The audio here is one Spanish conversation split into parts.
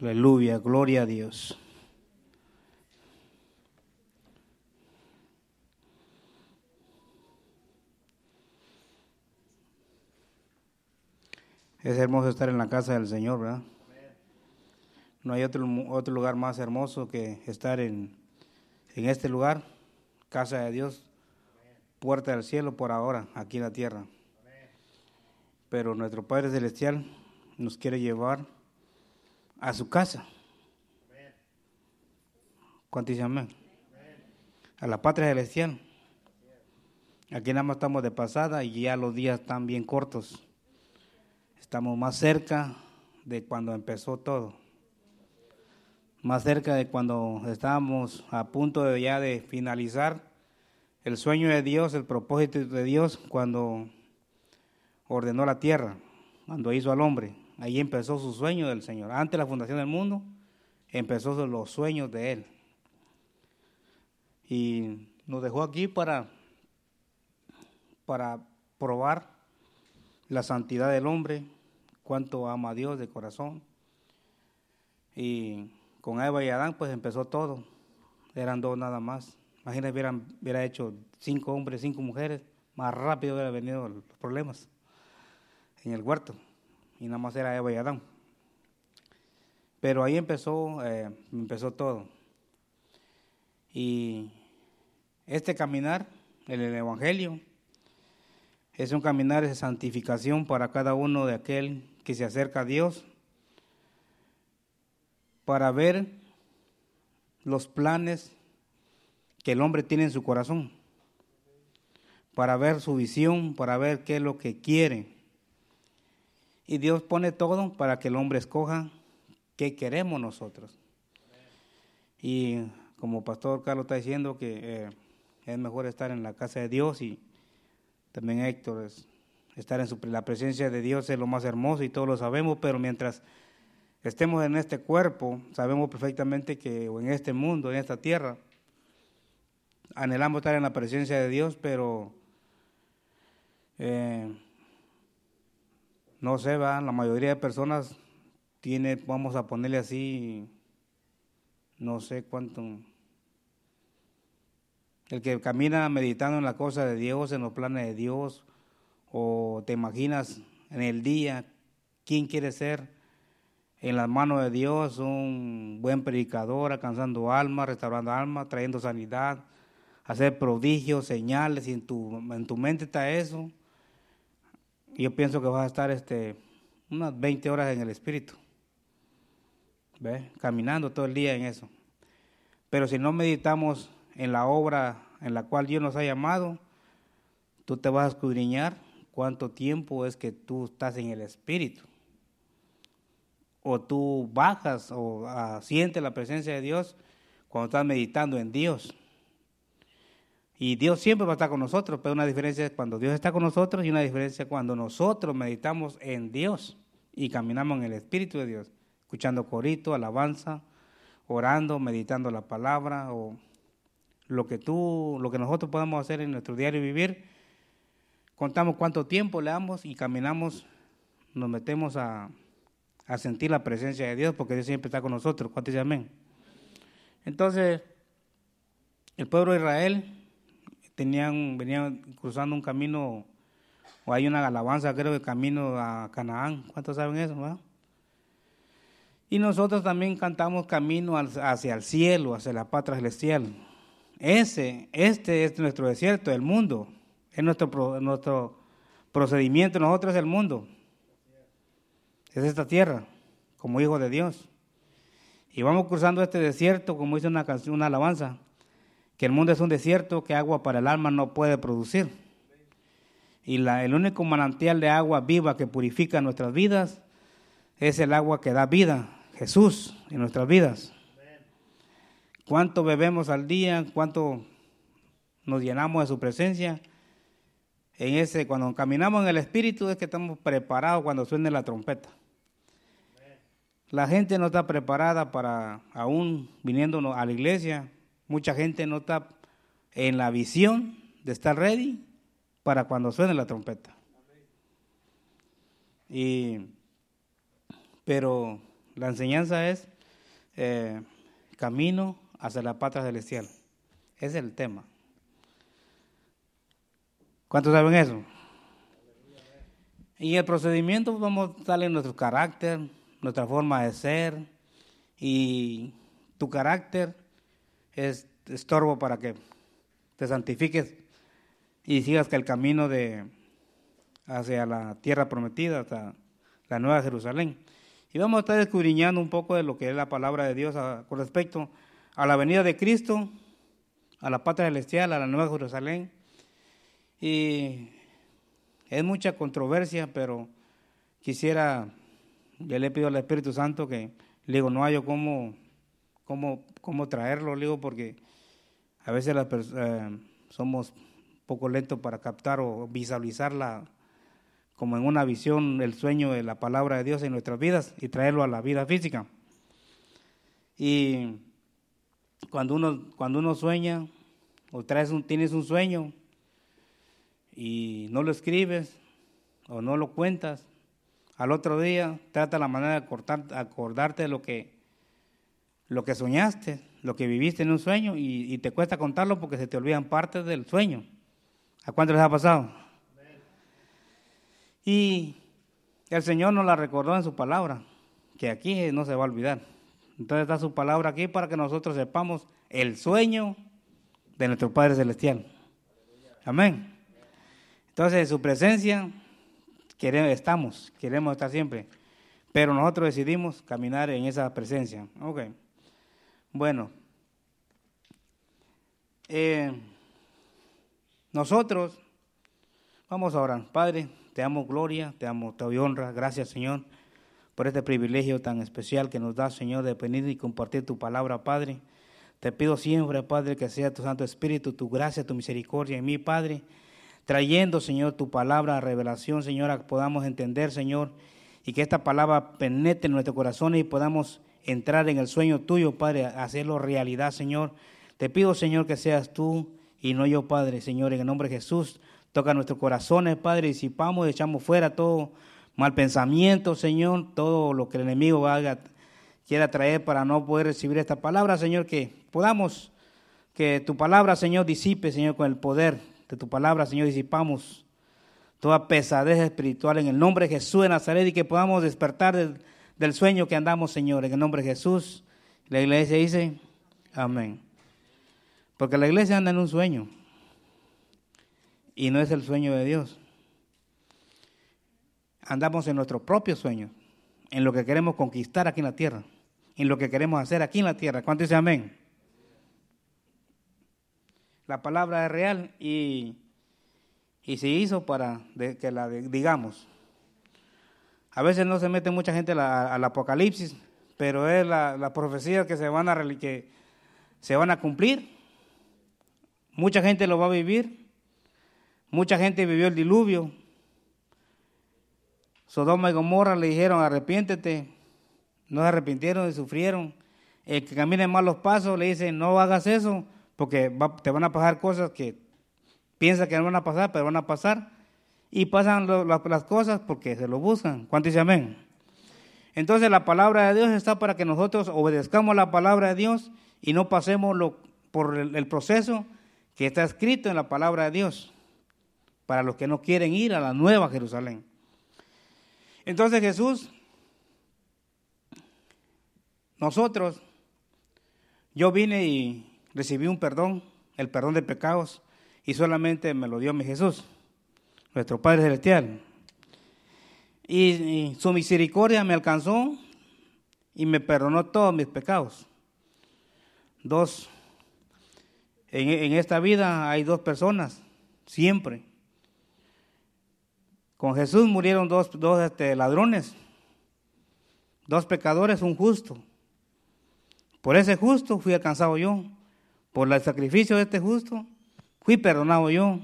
Aleluya, gloria a Dios. Es hermoso estar en la casa del Señor, ¿verdad? No hay otro, otro lugar más hermoso que estar en, en este lugar, casa de Dios, puerta del cielo por ahora, aquí en la tierra. Pero nuestro Padre Celestial nos quiere llevar a su casa. ¿Cuántos dicen amén? A la patria celestial. Aquí nada más estamos de pasada y ya los días están bien cortos. Estamos más cerca de cuando empezó todo. Más cerca de cuando estábamos a punto de ya de finalizar el sueño de Dios, el propósito de Dios cuando ordenó la tierra, cuando hizo al hombre. Ahí empezó su sueño del Señor. Antes de la fundación del mundo, empezó los sueños de Él. Y nos dejó aquí para, para probar la santidad del hombre, cuánto ama a Dios de corazón. Y con Eva y Adán pues empezó todo. Eran dos nada más. Imagínate, hubieran, hubiera hecho cinco hombres, cinco mujeres, más rápido hubiera venido los problemas en el huerto. Y nada más era Eva y Adán. Pero ahí empezó, eh, empezó todo. Y este caminar en el Evangelio es un caminar de santificación para cada uno de aquel que se acerca a Dios para ver los planes que el hombre tiene en su corazón, para ver su visión, para ver qué es lo que quiere. Y Dios pone todo para que el hombre escoja qué queremos nosotros. Y como Pastor Carlos está diciendo que eh, es mejor estar en la casa de Dios y también Héctor es estar en la presencia de Dios es lo más hermoso y todos lo sabemos, pero mientras estemos en este cuerpo, sabemos perfectamente que o en este mundo, en esta tierra, anhelamos estar en la presencia de Dios, pero eh, no sé, va, la mayoría de personas tiene, vamos a ponerle así, no sé cuánto, el que camina meditando en la cosa de Dios, en los planes de Dios, o te imaginas en el día quién quiere ser en las manos de Dios, un buen predicador, alcanzando almas, restaurando almas, trayendo sanidad, hacer prodigios, señales, y en tu, en tu mente está eso. Yo pienso que vas a estar este, unas 20 horas en el Espíritu, ¿Ve? caminando todo el día en eso. Pero si no meditamos en la obra en la cual Dios nos ha llamado, tú te vas a escudriñar cuánto tiempo es que tú estás en el Espíritu. O tú bajas o uh, sientes la presencia de Dios cuando estás meditando en Dios. Y Dios siempre va a estar con nosotros, pero una diferencia es cuando Dios está con nosotros y una diferencia es cuando nosotros meditamos en Dios y caminamos en el Espíritu de Dios, escuchando corito, alabanza, orando, meditando la palabra o lo que tú, lo que nosotros podamos hacer en nuestro diario vivir contamos cuánto tiempo le damos y caminamos, nos metemos a, sentir la presencia de Dios, porque Dios siempre está con nosotros. ¿Cuántos amén? Entonces, el pueblo de Israel tenían, venían cruzando un camino, o hay una alabanza, creo, de camino a Canaán. ¿Cuántos saben eso? Y nosotros también cantamos camino hacia el cielo, hacia la patria celestial. Ese, este es nuestro desierto, el mundo. Es nuestro, nuestro procedimiento, nosotros es el mundo. Es esta tierra, como hijos de Dios. Y vamos cruzando este desierto, como dice una canción, una alabanza, que el mundo es un desierto que agua para el alma no puede producir. Y la, el único manantial de agua viva que purifica nuestras vidas es el agua que da vida, Jesús, en nuestras vidas. ¿Cuánto bebemos al día? ¿Cuánto nos llenamos de su presencia? en ese, cuando caminamos en el Espíritu es que estamos preparados cuando suene la trompeta. La gente no está preparada para, aún viniendo a la iglesia, mucha gente no está en la visión de estar ready para cuando suene la trompeta. Y, pero la enseñanza es eh, camino hacia la patria celestial. Ese es el tema. ¿Cuántos saben eso? Y el procedimiento vamos a darle nuestro carácter, nuestra forma de ser y tu carácter es estorbo para que te santifiques y sigas que el camino de hacia la tierra prometida, hasta la nueva Jerusalén. Y vamos a estar escudriñando un poco de lo que es la palabra de Dios con respecto a la venida de Cristo, a la patria celestial, a la nueva Jerusalén. Y es mucha controversia, pero quisiera, yo le pido al Espíritu Santo que, le digo, no hay cómo, cómo, cómo traerlo, digo, porque a veces eh, somos poco lentos para captar o visualizarla como en una visión el sueño de la palabra de Dios en nuestras vidas y traerlo a la vida física. Y cuando uno, cuando uno sueña o traes un, tienes un sueño y no lo escribes o no lo cuentas, al otro día trata la manera de acordarte de lo que, lo que soñaste, lo que viviste en un sueño y, te cuesta contarlo porque se te olvidan partes del sueño. ¿A cuánto les ha pasado? Y el Señor nos la recordó en su palabra, que aquí no se va a olvidar. Entonces está su palabra aquí para que nosotros sepamos el sueño de nuestro Padre Celestial. Amén. Entonces, en su presencia queremos, estamos, queremos estar siempre. Pero nosotros decidimos caminar en esa presencia. Ok. Bueno. Eh, nosotros vamos a orar. Padre, te amo gloria, te amo, te doy honra. Gracias, Señor, por este privilegio tan especial que nos da, Señor, de venir y compartir tu palabra, Padre. Te pido siempre, Padre, que sea tu Santo Espíritu, tu gracia, tu misericordia en mí, Padre, trayendo, Señor, tu palabra a revelación, Señor, que podamos entender, Señor, y que esta palabra penetre en nuestro corazón y podamos entrar en el sueño tuyo, Padre, hacerlo realidad, Señor. Te pido, Señor, que seas tú y no yo, Padre, Señor, en el nombre de Jesús. Toca nuestros corazones, Padre, disipamos, echamos fuera todo mal pensamiento, Señor, todo lo que el enemigo haga, quiera traer para no poder recibir esta palabra, Señor, que podamos, que tu palabra, Señor, disipe, Señor, con el poder de tu palabra, Señor, disipamos toda pesadez espiritual en el nombre de Jesús de Nazaret y que podamos despertar del, del sueño que andamos, Señor, en el nombre de Jesús. La iglesia dice, amén. Porque la iglesia anda en un sueño y no es el sueño de Dios. Andamos en nuestro propio sueño, en lo que queremos conquistar aquí en la tierra, en lo que queremos hacer aquí en la tierra. ¿Cuánto dice amén? La palabra es real y, y se hizo para que la digamos. A veces no se mete mucha gente al apocalipsis, pero es la, profecía que se van a que se van a cumplir Mucha gente lo va a vivir. Mucha gente vivió el diluvio. Sodoma y Gomorra le dijeron, arrepiéntete. No se arrepintieron y sufrieron. El que camina en malos pasos le dicen, no hagas eso, porque te van a pasar cosas que piensas que no van a pasar, pero van a pasar. Y pasan las cosas porque se lo buscan. ¿Cuánto dice amén? Entonces la palabra de Dios está para que nosotros obedezcamos la palabra de Dios y no pasemos lo, por el proceso que está escrito en la palabra de Dios para los que no quieren ir a la nueva Jerusalén. Entonces Jesús, nosotros, yo vine y recibí un perdón, el perdón de pecados, y solamente me lo dio mi Jesús, nuestro Padre Celestial. Y, su misericordia me alcanzó y me perdonó todos mis pecados. Dos en, esta vida hay dos personas, siempre. Con Jesús murieron dos, dos este, ladrones, dos pecadores, un justo. Por ese justo fui alcanzado yo. Por el sacrificio de este justo fui perdonado yo.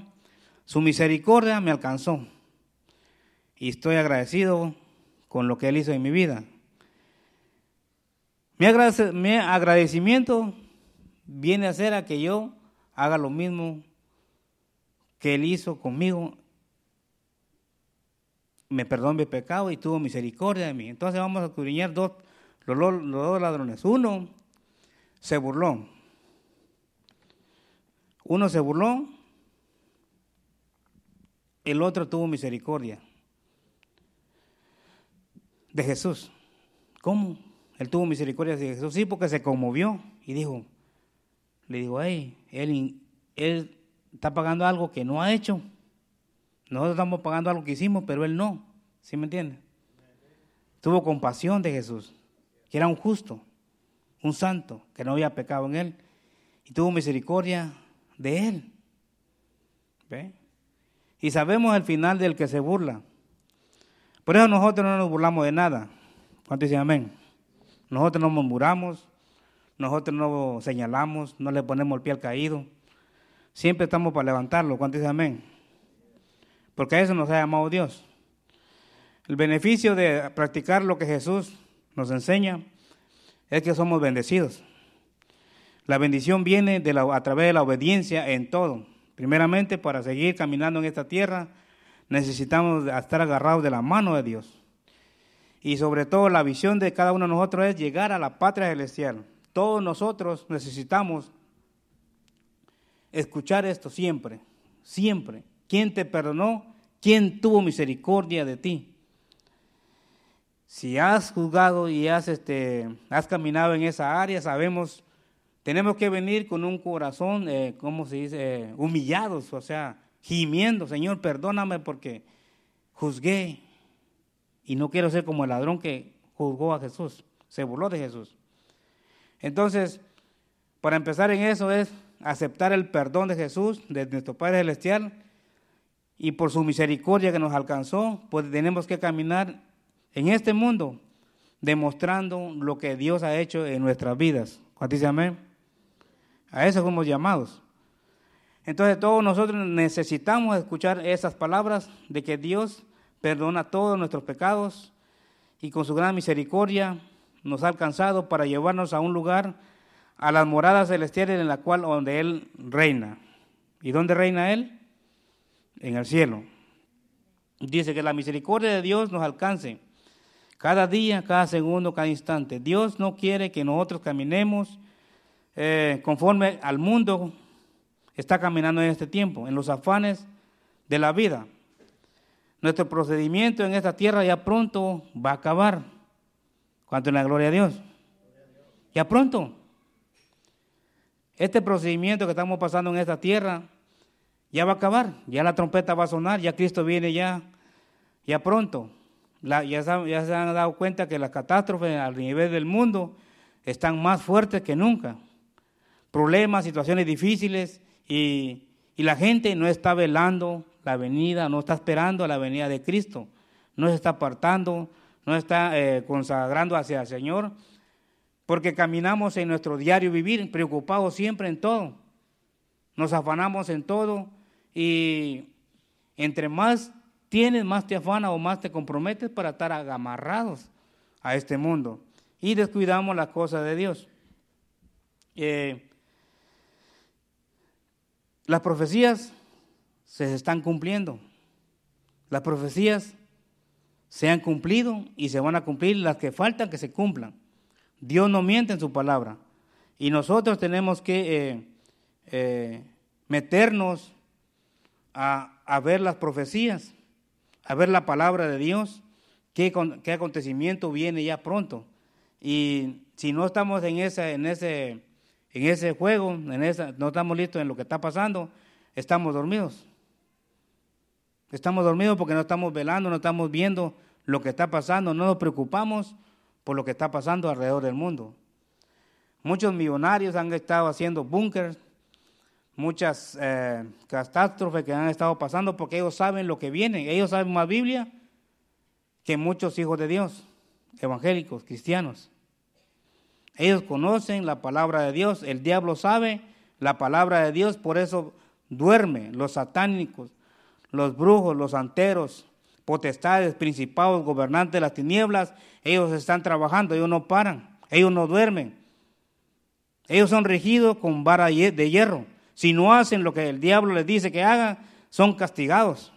Su misericordia me alcanzó. Y estoy agradecido con lo que Él hizo en mi vida. Mi, agradecimiento viene a ser a que yo haga lo mismo que Él hizo conmigo, me perdonó mi pecado y tuvo misericordia de mí. Entonces vamos a escudriñar dos, los, los dos ladrones. Uno se burló. Uno se burló, el otro tuvo misericordia de Jesús. ¿Cómo? Él tuvo misericordia de Jesús. Sí, porque se conmovió y dijo, le digo, hey, él, él está pagando algo que no ha hecho. Nosotros estamos pagando algo que hicimos, pero él no. ¿Sí me entiende? Tuvo compasión de Jesús, que era un justo, un santo, que no había pecado en él. Y tuvo misericordia de él. ¿Ve? Y sabemos el final del que se burla. Por eso nosotros no nos burlamos de nada. ¿Cuántos dicen amén? Nosotros no murmuramos, nosotros no señalamos, no le ponemos el pie al caído. Siempre estamos para levantarlo. ¿Cuántos dicen amén? Porque a eso nos ha llamado Dios. El beneficio de practicar lo que Jesús nos enseña es que somos bendecidos. La bendición viene de a través de la obediencia en todo. Primeramente, para seguir caminando en esta tierra, necesitamos estar agarrados de la mano de Dios. Y sobre todo la visión de cada uno de nosotros es llegar a la patria celestial. Todos nosotros necesitamos escuchar esto siempre, siempre. ¿Quién te perdonó? ¿Quién tuvo misericordia de ti? Si has juzgado y has, este, has caminado en esa área, sabemos, tenemos que venir con un corazón, eh, ¿cómo se dice? humillados, o sea, gimiendo, Señor, perdóname porque juzgué y no quiero ser como el ladrón que juzgó a Jesús, se burló de Jesús. Entonces, para empezar en eso es aceptar el perdón de Jesús, de nuestro Padre Celestial, y por su misericordia que nos alcanzó, pues tenemos que caminar en este mundo demostrando lo que Dios ha hecho en nuestras vidas. ¿Cuánto dice amén? A eso somos llamados. Entonces todos nosotros necesitamos escuchar esas palabras de que Dios perdona todos nuestros pecados y con su gran misericordia nos ha alcanzado para llevarnos a un lugar, a las moradas celestiales en la cual donde Él reina. ¿Y dónde reina Él? En el cielo. Dice que la misericordia de Dios nos alcance cada día, cada segundo, cada instante. Dios no quiere que nosotros caminemos eh, conforme al mundo está caminando en este tiempo, en los afanes de la vida. Nuestro procedimiento en esta tierra ya pronto va a acabar. Cuanto en la gloria a Dios. Ya pronto. Este procedimiento que estamos pasando en esta tierra ya va a acabar. Ya la trompeta va a sonar, ya Cristo viene ya, ya pronto. ya, ya se han dado cuenta que las catástrofes a nivel del mundo están más fuertes que nunca. Problemas, situaciones difíciles, y, la gente no está velando la venida, no está esperando la venida de Cristo, no se está apartando, no está eh, consagrando hacia el Señor, porque caminamos en nuestro diario vivir preocupados siempre en todo. Nos afanamos en todo y entre más tienes, más te afana o más te comprometes para estar amarrados a este mundo y descuidamos las cosas de Dios. Eh, las profecías se están cumpliendo. Las profecías se han cumplido y se van a cumplir las que faltan que se cumplan. Dios no miente en su palabra. Y nosotros tenemos que eh, eh, meternos a, ver las profecías, a ver la palabra de Dios, qué, qué acontecimiento viene ya pronto. Y si no estamos en, esa, en ese en ese juego, en esa, no estamos listos en lo que está pasando, estamos dormidos. Estamos dormidos porque no estamos velando, no estamos viendo lo que está pasando, no nos preocupamos por lo que está pasando alrededor del mundo. Muchos millonarios han estado haciendo búnkers, muchas eh, catástrofes que han estado pasando porque ellos saben lo que viene, ellos saben más Biblia que muchos hijos de Dios, evangélicos, cristianos. Ellos conocen la palabra de Dios, el diablo sabe la palabra de Dios, por eso duerme los satánicos, los brujos, los santeros, potestades, principados, gobernantes de las tinieblas, ellos están trabajando, ellos no paran, ellos no duermen. Ellos son regidos con vara de hierro. Si no hacen lo que el diablo les dice que hagan, son castigados.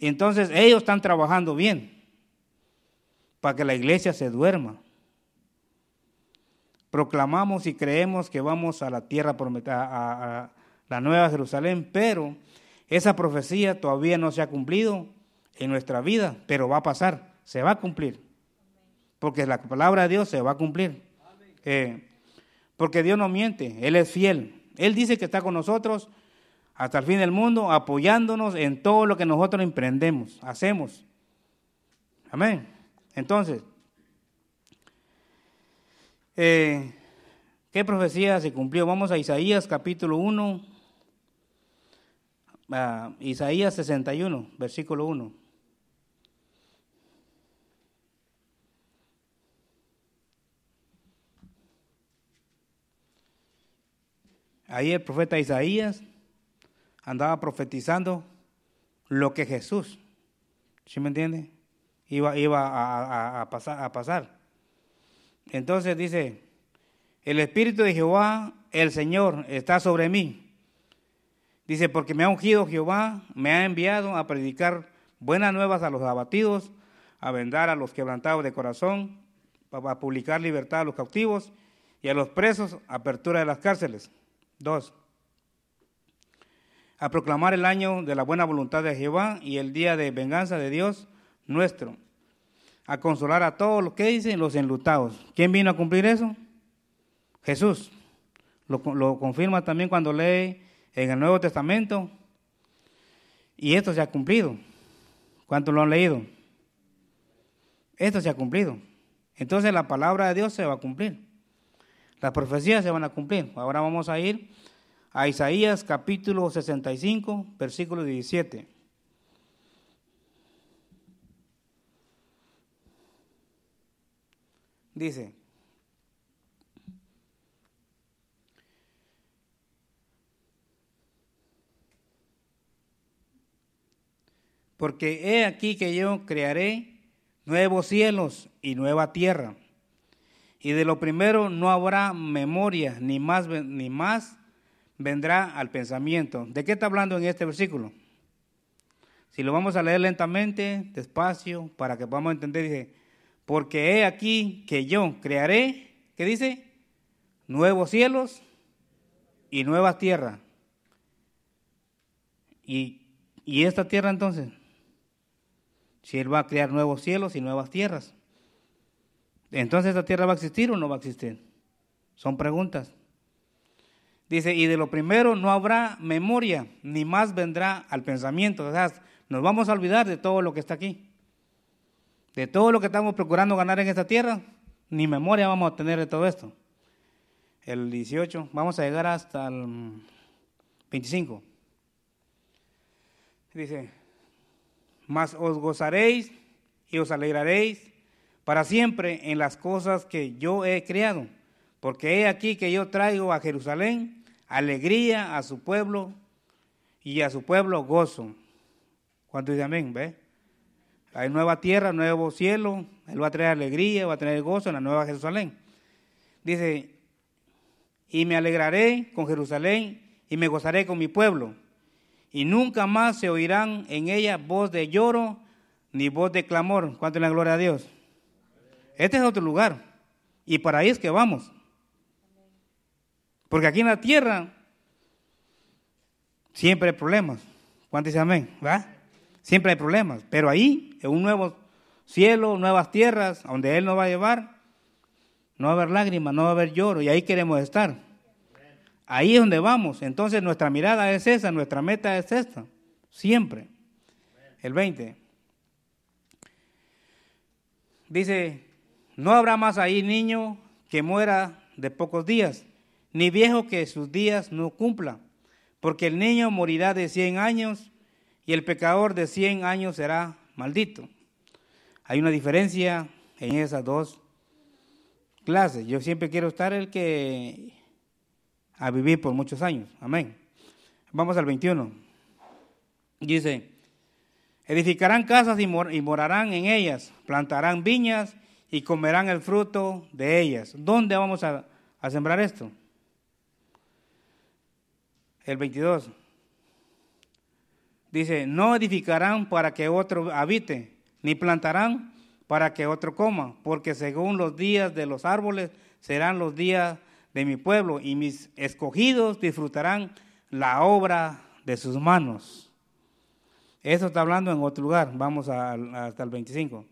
Entonces ellos están trabajando bien. para que la iglesia se duerma. Proclamamos y creemos que vamos a la tierra prometida, a, la nueva Jerusalén, pero esa profecía todavía no se ha cumplido en nuestra vida, pero va a pasar, se va a cumplir. Porque la palabra de Dios se va a cumplir. Eh, porque Dios no miente, Él es fiel. Él dice que está con nosotros hasta el fin del mundo, apoyándonos en todo lo que nosotros emprendemos, hacemos. Amén. Entonces, eh, ¿qué profecía se cumplió? Vamos a Isaías capítulo 1, a Isaías 61, versículo 1. Ahí el profeta Isaías andaba profetizando lo que Jesús, ¿sí me entiende? Iba, iba a, pasar, a pasar. Entonces dice, el Espíritu de Jehová, el Señor, está sobre mí. Dice, porque me ha ungido Jehová, me ha enviado a predicar buenas nuevas a los abatidos, a vendar a los quebrantados de corazón, a publicar libertad a los cautivos y a los presos, apertura de las cárceles. Dos, a proclamar el año de la buena voluntad de Jehová y el día de venganza de Dios nuestro, a consolar a todos los que dicen los enlutados. ¿Quién vino a cumplir eso? Jesús. Lo, lo confirma también cuando lee en el Nuevo Testamento. Y esto se ha cumplido. ¿Cuántos lo han leído? Esto se ha cumplido. Entonces la palabra de Dios se va a cumplir. Las profecías se van a cumplir. Ahora vamos a ir a Isaías capítulo 65, versículo 17. Dice, porque he aquí que yo crearé nuevos cielos y nueva tierra y de lo primero no habrá memoria, ni más, ni más vendrá al pensamiento. ¿De qué está hablando en este versículo? Si lo vamos a leer lentamente, despacio, para que podamos entender, dice, porque he aquí que yo crearé, ¿qué dice? Nuevos cielos y nuevas tierras. ¿Y, y esta tierra entonces? Si Él va a crear nuevos cielos y nuevas tierras. Entonces, ¿esta tierra va a existir o no va a existir? Son preguntas. Dice, y de lo primero no habrá memoria, ni más vendrá al pensamiento. O sea, nos vamos a olvidar de todo lo que está aquí. De todo lo que estamos procurando ganar en esta tierra, ni memoria vamos a tener de todo esto. El 18, vamos a llegar hasta el 25. Dice, mas os gozaréis y os alegraréis para siempre en las cosas que yo he creado, porque he aquí que yo traigo a Jerusalén alegría a su pueblo y a su pueblo gozo. ¿Cuánto dice amén? ¿Ve? Hay nueva tierra, nuevo cielo, Él va a traer alegría, va a traer gozo en la nueva Jerusalén. Dice, y me alegraré con Jerusalén y me gozaré con mi pueblo. Y nunca más se oirán en ella voz de lloro ni voz de clamor. ¿Cuánto es la gloria a Dios? Este es otro lugar. Y para ahí es que vamos. Porque aquí en la tierra siempre hay problemas. ¿Cuántos dicen amén? ¿Va? Siempre hay problemas. Pero ahí, en un nuevo cielo, nuevas tierras, donde Él nos va a llevar, no va a haber lágrimas, no va a haber lloro. Y ahí queremos estar. Ahí es donde vamos. Entonces nuestra mirada es esa, nuestra meta es esta. Siempre. El 20. Dice no habrá más ahí niño que muera de pocos días, ni viejo que sus días no cumpla, porque el niño morirá de cien años y el pecador de cien años será maldito. Hay una diferencia en esas dos clases. Yo siempre quiero estar el que a vivir por muchos años. Amén. Vamos al 21. Dice, edificarán casas y, morarán en ellas, plantarán viñas y comerán el fruto de ellas. ¿Dónde vamos a, sembrar esto? El 22. Dice, no edificarán para que otro habite, ni plantarán para que otro coma, porque según los días de los árboles serán los días de mi pueblo, y mis escogidos disfrutarán la obra de sus manos. Eso está hablando en otro lugar, vamos hasta el 25.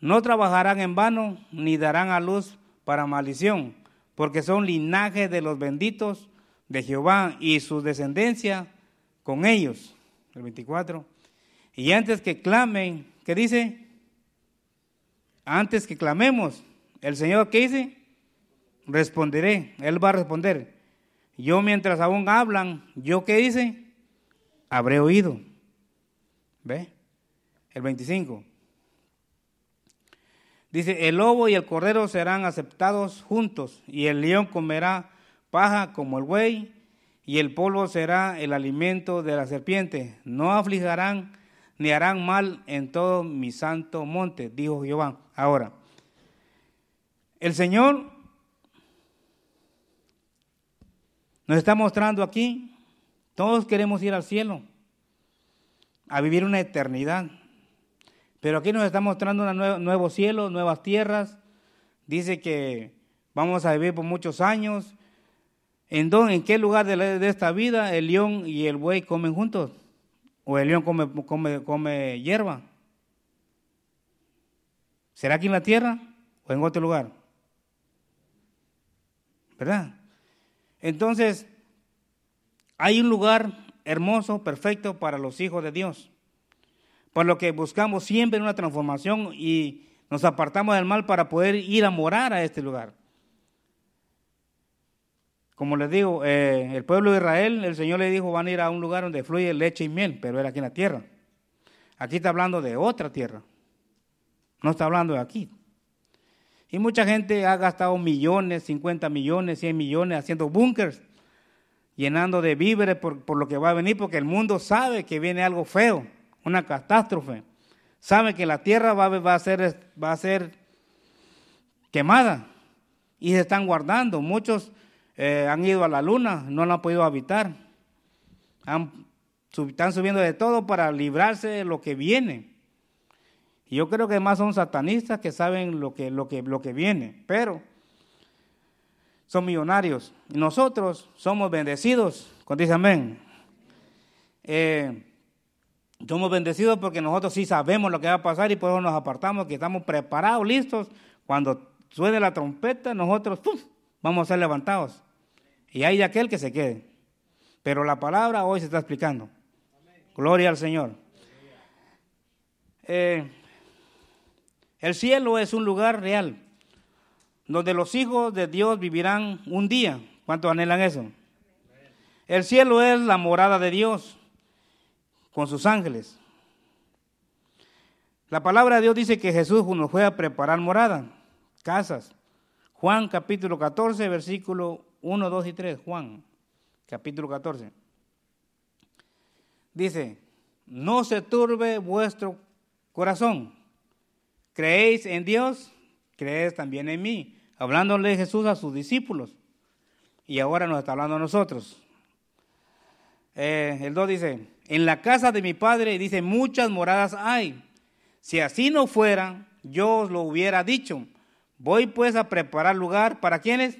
No trabajarán en vano, ni darán a luz para maldición, porque son linajes de los benditos de Jehová y su descendencia con ellos. El 24. Y antes que clamen, ¿qué dice? Antes que clamemos, el Señor, ¿qué dice? Responderé, Él va a responder. Yo mientras aún hablan, ¿yo qué dice? Habré oído. ¿Ve? El 25. Dice, el lobo y el cordero serán aceptados juntos, y el león comerá paja como el buey, y el polvo será el alimento de la serpiente. No aflijarán ni harán mal en todo mi santo monte, dijo Jehová. Ahora, el Señor nos está mostrando aquí, todos queremos ir al cielo, a vivir una eternidad. Pero aquí nos está mostrando un nuevo, cielo, nuevas tierras. Dice que vamos a vivir por muchos años. ¿En, dónde, en qué lugar de, esta vida el león y el buey comen juntos? ¿O el león come, come, come hierba? ¿Será aquí en la tierra o en otro lugar? ¿Verdad? Entonces, hay un lugar hermoso, perfecto para los hijos de Dios. Por lo que buscamos siempre una transformación y nos apartamos del mal para poder ir a morar a este lugar. Como les digo, eh, el pueblo de Israel, el Señor le dijo, van a ir a un lugar donde fluye leche y miel, pero era aquí en la tierra. Aquí está hablando de otra tierra. No está hablando de aquí. Y mucha gente ha gastado millones, 50 millones, 100 millones haciendo búnkers, llenando de víveres por, por lo que va a venir, porque el mundo sabe que viene algo feo una catástrofe. Sabe que la tierra va, va, a ser, va a ser quemada y se están guardando. Muchos eh, han ido a la luna, no la han podido habitar. están subiendo de todo para librarse de lo que viene. Y yo creo que más son satanistas que saben lo que, lo que, lo que viene, pero son millonarios. Nosotros somos bendecidos, cuando dicen amén. Eh, somos bendecidos porque nosotros sí sabemos lo que va a pasar y por eso nos apartamos, que estamos preparados, listos. Cuando suene la trompeta, nosotros vamos a ser levantados. Y hay de aquel que se quede. Pero la palabra hoy se está explicando. Gloria al Señor. Eh, el cielo es un lugar real, donde los hijos de Dios vivirán un día. ¿Cuántos anhelan eso? El cielo es la morada de Dios con sus ángeles. La palabra de Dios dice que Jesús nos fue a preparar morada, casas. Juan capítulo 14, versículo 1, 2 y 3. Juan capítulo 14. Dice, no se turbe vuestro corazón. ¿Creéis en Dios? Creéis también en mí. Hablándole Jesús a sus discípulos. Y ahora nos está hablando a nosotros. Eh, el 2 dice, en la casa de mi padre, dice, muchas moradas hay. Si así no fuera, yo os lo hubiera dicho. Voy pues a preparar lugar para quienes?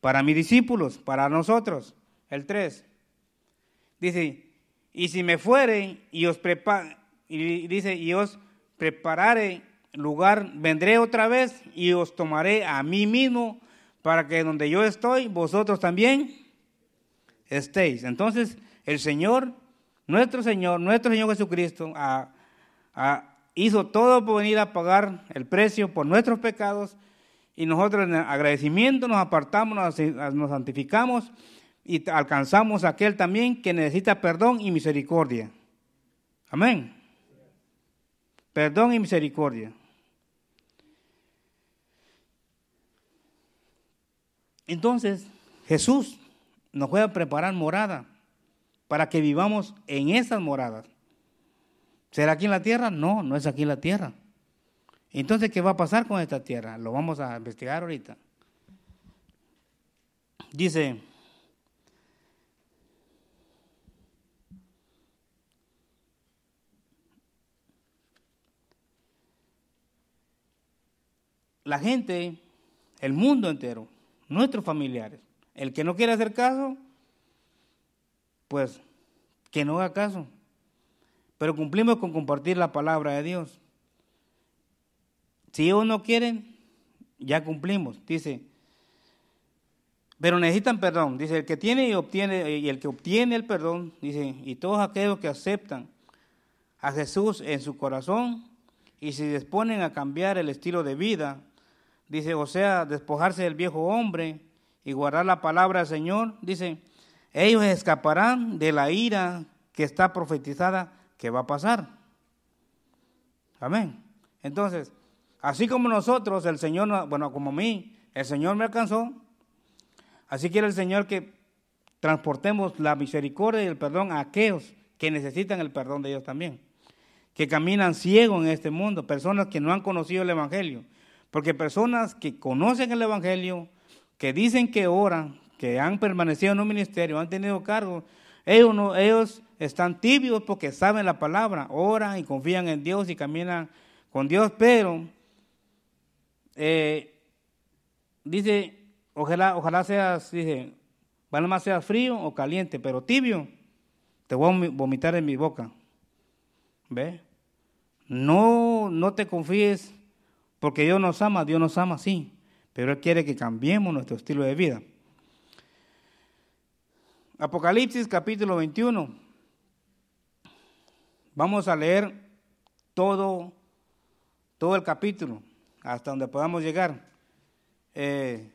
Para mis discípulos, para nosotros. El 3. Dice, y si me fuere y os prepare, y dice, y os prepararé lugar, vendré otra vez y os tomaré a mí mismo para que donde yo estoy, vosotros también estéis. Entonces, el Señor nuestro Señor, nuestro Señor Jesucristo hizo todo por venir a pagar el precio por nuestros pecados y nosotros en agradecimiento nos apartamos, nos, santificamos y alcanzamos a aquel también que necesita perdón y misericordia. Amén. Perdón y misericordia. Entonces, Jesús nos a preparar morada para que vivamos en esas moradas. ¿Será aquí en la tierra? No, no es aquí en la tierra. Entonces, ¿qué va a pasar con esta tierra? Lo vamos a investigar ahorita. Dice, la gente, el mundo entero, nuestros familiares, el que no quiere hacer caso, pues que no haga caso. Pero cumplimos con compartir la palabra de Dios. Si ellos no quieren, ya cumplimos. Dice, pero necesitan perdón. Dice, el que tiene y obtiene, y el que obtiene el perdón, dice, y todos aquellos que aceptan a Jesús en su corazón y se disponen a cambiar el estilo de vida, dice, o sea, despojarse del viejo hombre y guardar la palabra del Señor, dice, ellos escaparán de la ira que está profetizada que va a pasar. Amén. Entonces, así como nosotros, el Señor, bueno, como a mí, el Señor me alcanzó, Así quiere el Señor que transportemos la misericordia y el perdón a aquellos que necesitan el perdón de Dios también, que caminan ciegos en este mundo, personas que no han conocido el Evangelio, porque personas que conocen el Evangelio, que dicen que oran, que han permanecido en un ministerio, han tenido cargo, ellos, no, ellos están tibios porque saben la palabra, oran y confían en Dios y caminan con Dios, pero eh, dice Ojalá, ojalá seas, dice, vale más seas frío o caliente, pero tibio, te voy a vomitar en mi boca. ¿Ve? No, no te confíes porque Dios nos ama, Dios nos ama, sí, pero Él quiere que cambiemos nuestro estilo de vida. Apocalipsis capítulo 21. Vamos a leer todo, todo el capítulo, hasta donde podamos llegar. Eh,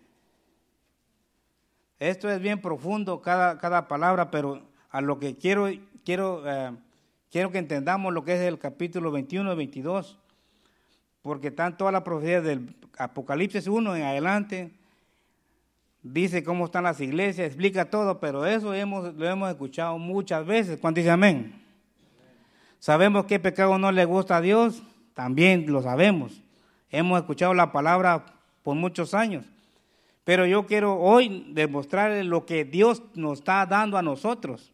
esto es bien profundo, cada, cada palabra, pero a lo que quiero, quiero, eh, quiero que entendamos lo que es el capítulo 21 y 22, porque están todas las profecías del Apocalipsis 1 en adelante, dice cómo están las iglesias, explica todo, pero eso hemos, lo hemos escuchado muchas veces. ¿Cuánto dice amén? Sabemos qué pecado no le gusta a Dios, también lo sabemos. Hemos escuchado la palabra por muchos años. Pero yo quiero hoy demostrarle lo que Dios nos está dando a nosotros,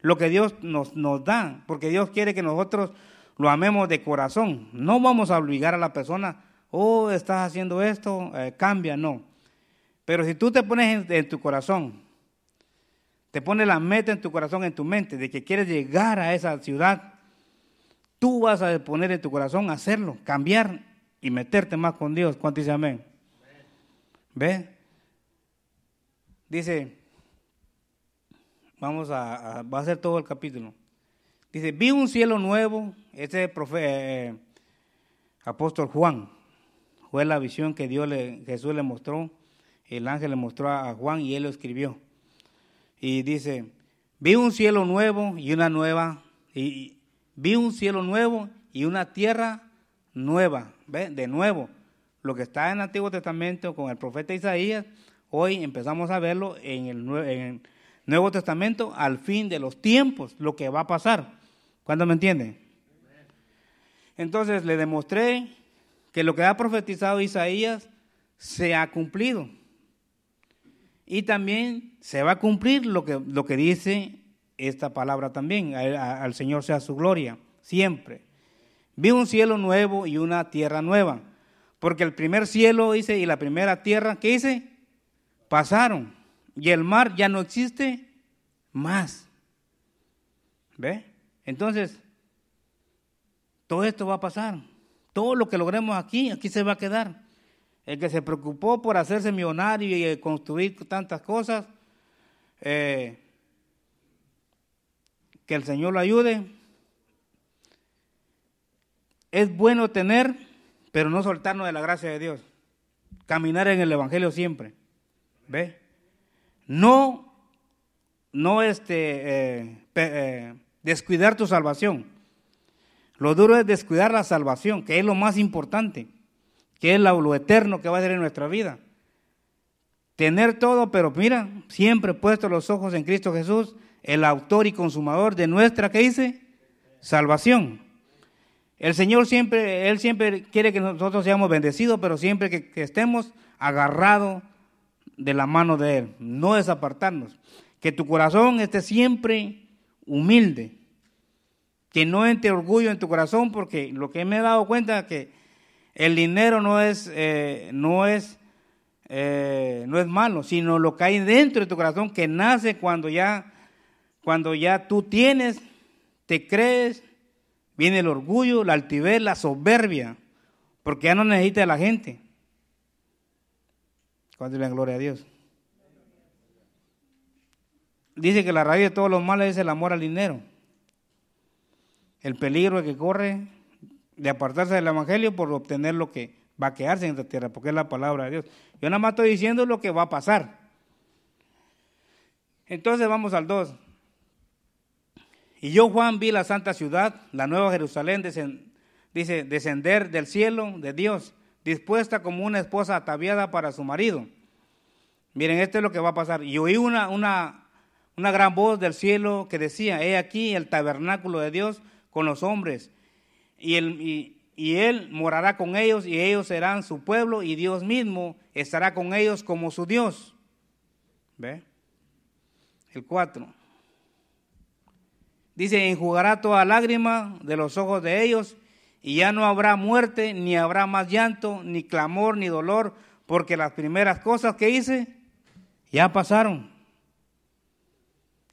lo que Dios nos, nos da, porque Dios quiere que nosotros lo amemos de corazón. No vamos a obligar a la persona, oh, estás haciendo esto, eh, cambia, no. Pero si tú te pones en, tu corazón, te pones la meta en tu corazón, en tu mente, de que quieres llegar a esa ciudad, tú vas a poner en tu corazón hacerlo, cambiar y meterte más con Dios. ¿Cuánto dice amén? ¿Ve? Dice, vamos a, va a hacer todo el capítulo. Dice, vi un cielo nuevo, este eh, apóstol Juan, fue la visión que Dios Jesús le mostró, el ángel le mostró a Juan y él lo escribió. Y dice, vi un cielo nuevo y una nueva, y vi un cielo nuevo y una tierra nueva, ¿ve? De nuevo, lo que está en el Antiguo Testamento con el profeta Isaías, Hoy empezamos a verlo en el, Nuevo Testamento al fin de los tiempos, lo que va a pasar. ¿Cuándo me entienden? Entonces le demostré que lo que ha profetizado Isaías se ha cumplido. Y también se va a cumplir lo que, lo que dice esta palabra también. al Señor sea su gloria, siempre. Vi un cielo nuevo y una tierra nueva. Porque el primer cielo, dice, y la primera tierra, ¿qué dice? pasaron y el mar ya no existe más. ¿Ve? Entonces, todo esto va a pasar. Todo lo que logremos aquí, aquí se va a quedar. El que se preocupó por hacerse millonario y construir tantas cosas, eh, que el Señor lo ayude. Es bueno tener, pero no soltarnos de la gracia de Dios. Caminar en el Evangelio siempre. ¿Ve? No, no este, eh, eh, descuidar tu salvación. Lo duro es descuidar la salvación, que es lo más importante, que es lo, eterno que va a ser en nuestra vida. Tener todo, pero mira, siempre puesto los ojos en Cristo Jesús, el autor y consumador de nuestra, ¿qué dice? Salvación. El Señor siempre, Él siempre quiere que nosotros seamos bendecidos, pero siempre que, estemos agarrados de la mano de Él, no desapartarnos. Que tu corazón esté siempre humilde, que no entre orgullo en tu corazón, porque lo que me he dado cuenta es que El dinero no es, eh, no es, eh, no es malo, sino lo que hay dentro de tu corazón que nace cuando ya, cuando ya tú tienes, te crees, viene el orgullo, la altivez, la soberbia, porque ya no necesita a la gente. Cuando le gloria a Dios. Dice que la raíz de todos los males es el amor al dinero. El peligro que corre de apartarse del Evangelio por obtener lo que va a quedarse en esta tierra, porque es la palabra de Dios. Yo nada más estoy diciendo lo que va a pasar. Entonces vamos al 2. Y yo, Juan, vi la santa ciudad, la nueva Jerusalén, dice, descender del cielo de Dios, dispuesta como una esposa ataviada para su marido. Miren, esto es lo que va a pasar. Y oí una, una, una gran voz del cielo que decía, he aquí el tabernáculo de Dios con los hombres, y, y, Él morará con ellos, y ellos serán su pueblo, y Dios mismo estará con ellos como su Dios. ¿Ve? El 4. Dice, enjugará toda lágrima de los ojos de ellos, y ya no habrá muerte, ni habrá más llanto, ni clamor, ni dolor, porque las primeras cosas que hice ya pasaron.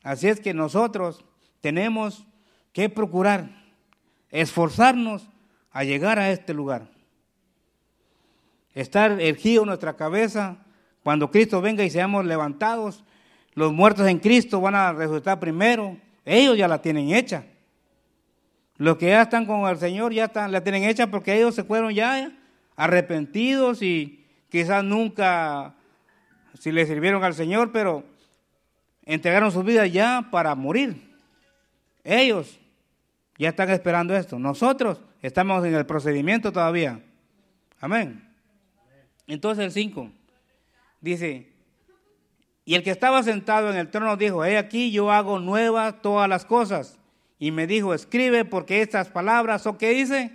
Así es que nosotros tenemos que procurar esforzarnos a llegar a este lugar. Estar erguido nuestra cabeza cuando Cristo venga y seamos levantados. Los muertos en Cristo van a resucitar primero. Ellos ya la tienen hecha. Los que ya están con el Señor ya están, la tienen hecha porque ellos se fueron ya arrepentidos y quizás nunca si le sirvieron al Señor, pero entregaron su vida ya para morir. Ellos ya están esperando esto. Nosotros estamos en el procedimiento todavía. Amén. Entonces el 5 dice, y el que estaba sentado en el trono dijo, he aquí yo hago nuevas todas las cosas. Y me dijo, escribe porque estas palabras, ¿o qué dice?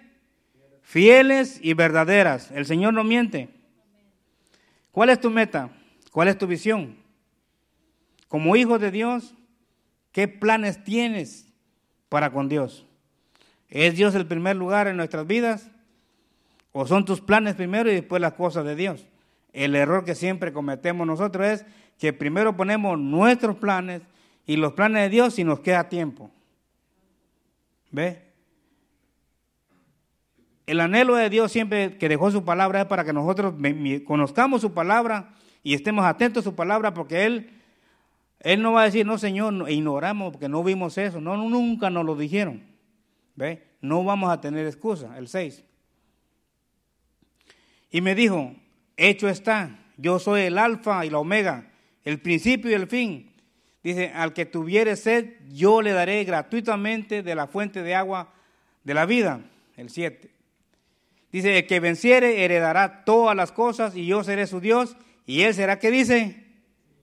Fieles y verdaderas. El Señor no miente. ¿Cuál es tu meta? ¿Cuál es tu visión? Como hijo de Dios, ¿qué planes tienes para con Dios? ¿Es Dios el primer lugar en nuestras vidas? ¿O son tus planes primero y después las cosas de Dios? El error que siempre cometemos nosotros es que primero ponemos nuestros planes y los planes de Dios y nos queda tiempo. ¿Ve? El anhelo de Dios siempre que dejó su palabra es para que nosotros conozcamos su palabra y estemos atentos a su palabra porque Él, Él no va a decir, no Señor, ignoramos porque no vimos eso. No, nunca nos lo dijeron. ¿Ve? No vamos a tener excusa. El 6. Y me dijo, hecho está, yo soy el alfa y la omega, el principio y el fin. Dice, al que tuviere sed, yo le daré gratuitamente de la fuente de agua de la vida. El 7. Dice, el que venciere heredará todas las cosas y yo seré su Dios y él será, ¿qué dice?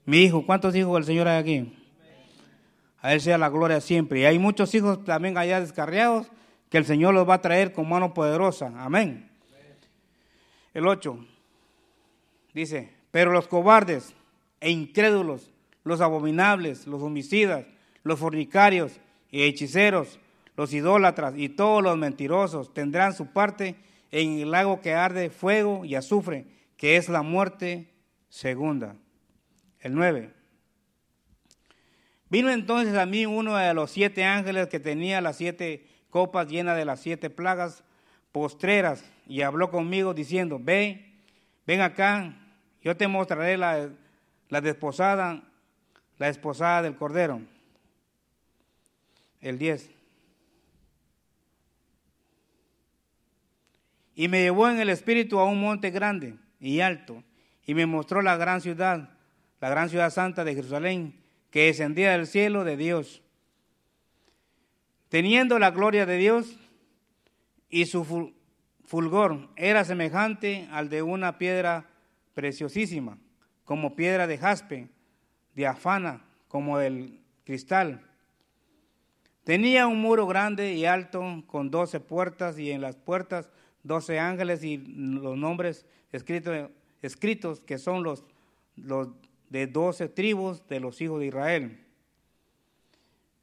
Mi hijo. ¿Cuántos hijos del Señor hay aquí? A Él sea la gloria siempre. Y hay muchos hijos también allá descarriados que el Señor los va a traer con mano poderosa. Amén. El 8 dice, pero los cobardes e incrédulos, los abominables, los homicidas, los fornicarios y hechiceros, los idólatras y todos los mentirosos tendrán su parte en el lago que arde fuego y azufre, que es la muerte segunda. El 9. Vino entonces a mí uno de los siete ángeles que tenía las siete copas llenas de las siete plagas postreras y habló conmigo diciendo, ve, ven acá, yo te mostraré la, la desposada, la esposada del Cordero. El 10. Y me llevó en el espíritu a un monte grande y alto, y me mostró la gran ciudad, la gran ciudad santa de Jerusalén, que descendía del cielo de Dios, teniendo la gloria de Dios y su fulgor era semejante al de una piedra preciosísima, como piedra de jaspe, diafana, como el cristal. Tenía un muro grande y alto con doce puertas y en las puertas doce ángeles y los nombres escritos, escritos que son los, los de doce tribus de los hijos de Israel.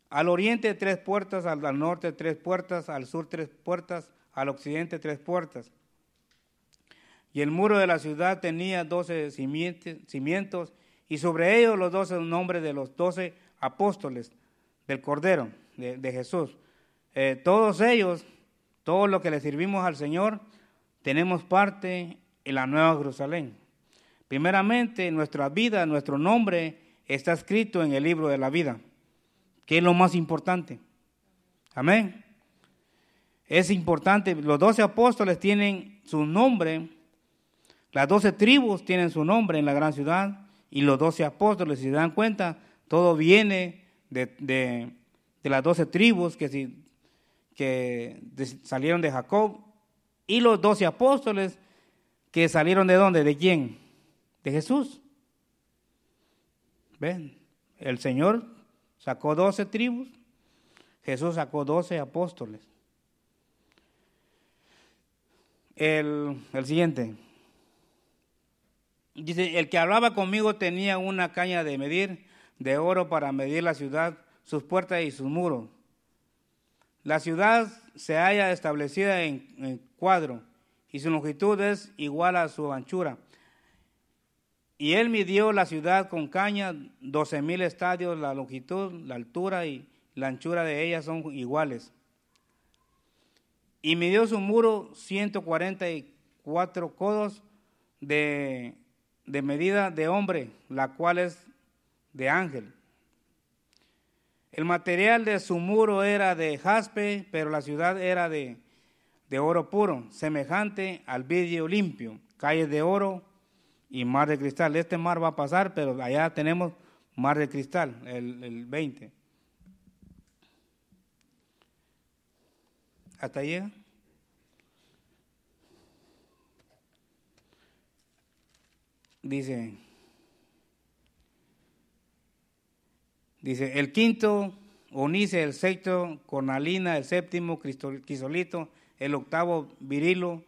Al oriente tres puertas, al, norte tres puertas, al sur tres puertas, al occidente tres puertas. Y el muro de la ciudad tenía doce cimientos y sobre ellos los doce nombres de los doce apóstoles del Cordero de, Jesús. Eh, todos ellos, todos los que le servimos al Señor, tenemos parte en la Nueva Jerusalén. Primeramente, nuestra vida, nuestro nombre está escrito en el libro de la vida, que es lo más importante. Amén. Es importante, los doce apóstoles tienen su nombre, las doce tribus tienen su nombre en la gran ciudad, y los doce apóstoles, si se dan cuenta, todo viene de, las doce tribus que, que salieron de Jacob, y los doce apóstoles que salieron de dónde, de quién, de Jesús. ¿Ven? El Señor sacó doce tribus, Jesús sacó doce apóstoles. El, el, siguiente. Dice, el que hablaba conmigo tenía una caña de medir de oro para medir la ciudad, sus puertas y sus muros. La ciudad se halla establecida en, en cuadro y su longitud es igual a su anchura. Y él midió la ciudad con caña, doce mil estadios, la longitud, la altura y la anchura de ella son iguales. Y midió su muro 144 codos de, de medida de hombre, la cual es de ángel. El material de su muro era de jaspe, pero la ciudad era de, de oro puro, semejante al vidrio limpio, calles de oro y mar de cristal. Este mar va a pasar, pero allá tenemos mar de cristal, el, el 20. ¿Hasta llega? Dice, dice, el quinto, onice, el sexto, cornalina, el séptimo, crisolito, el octavo, virilo,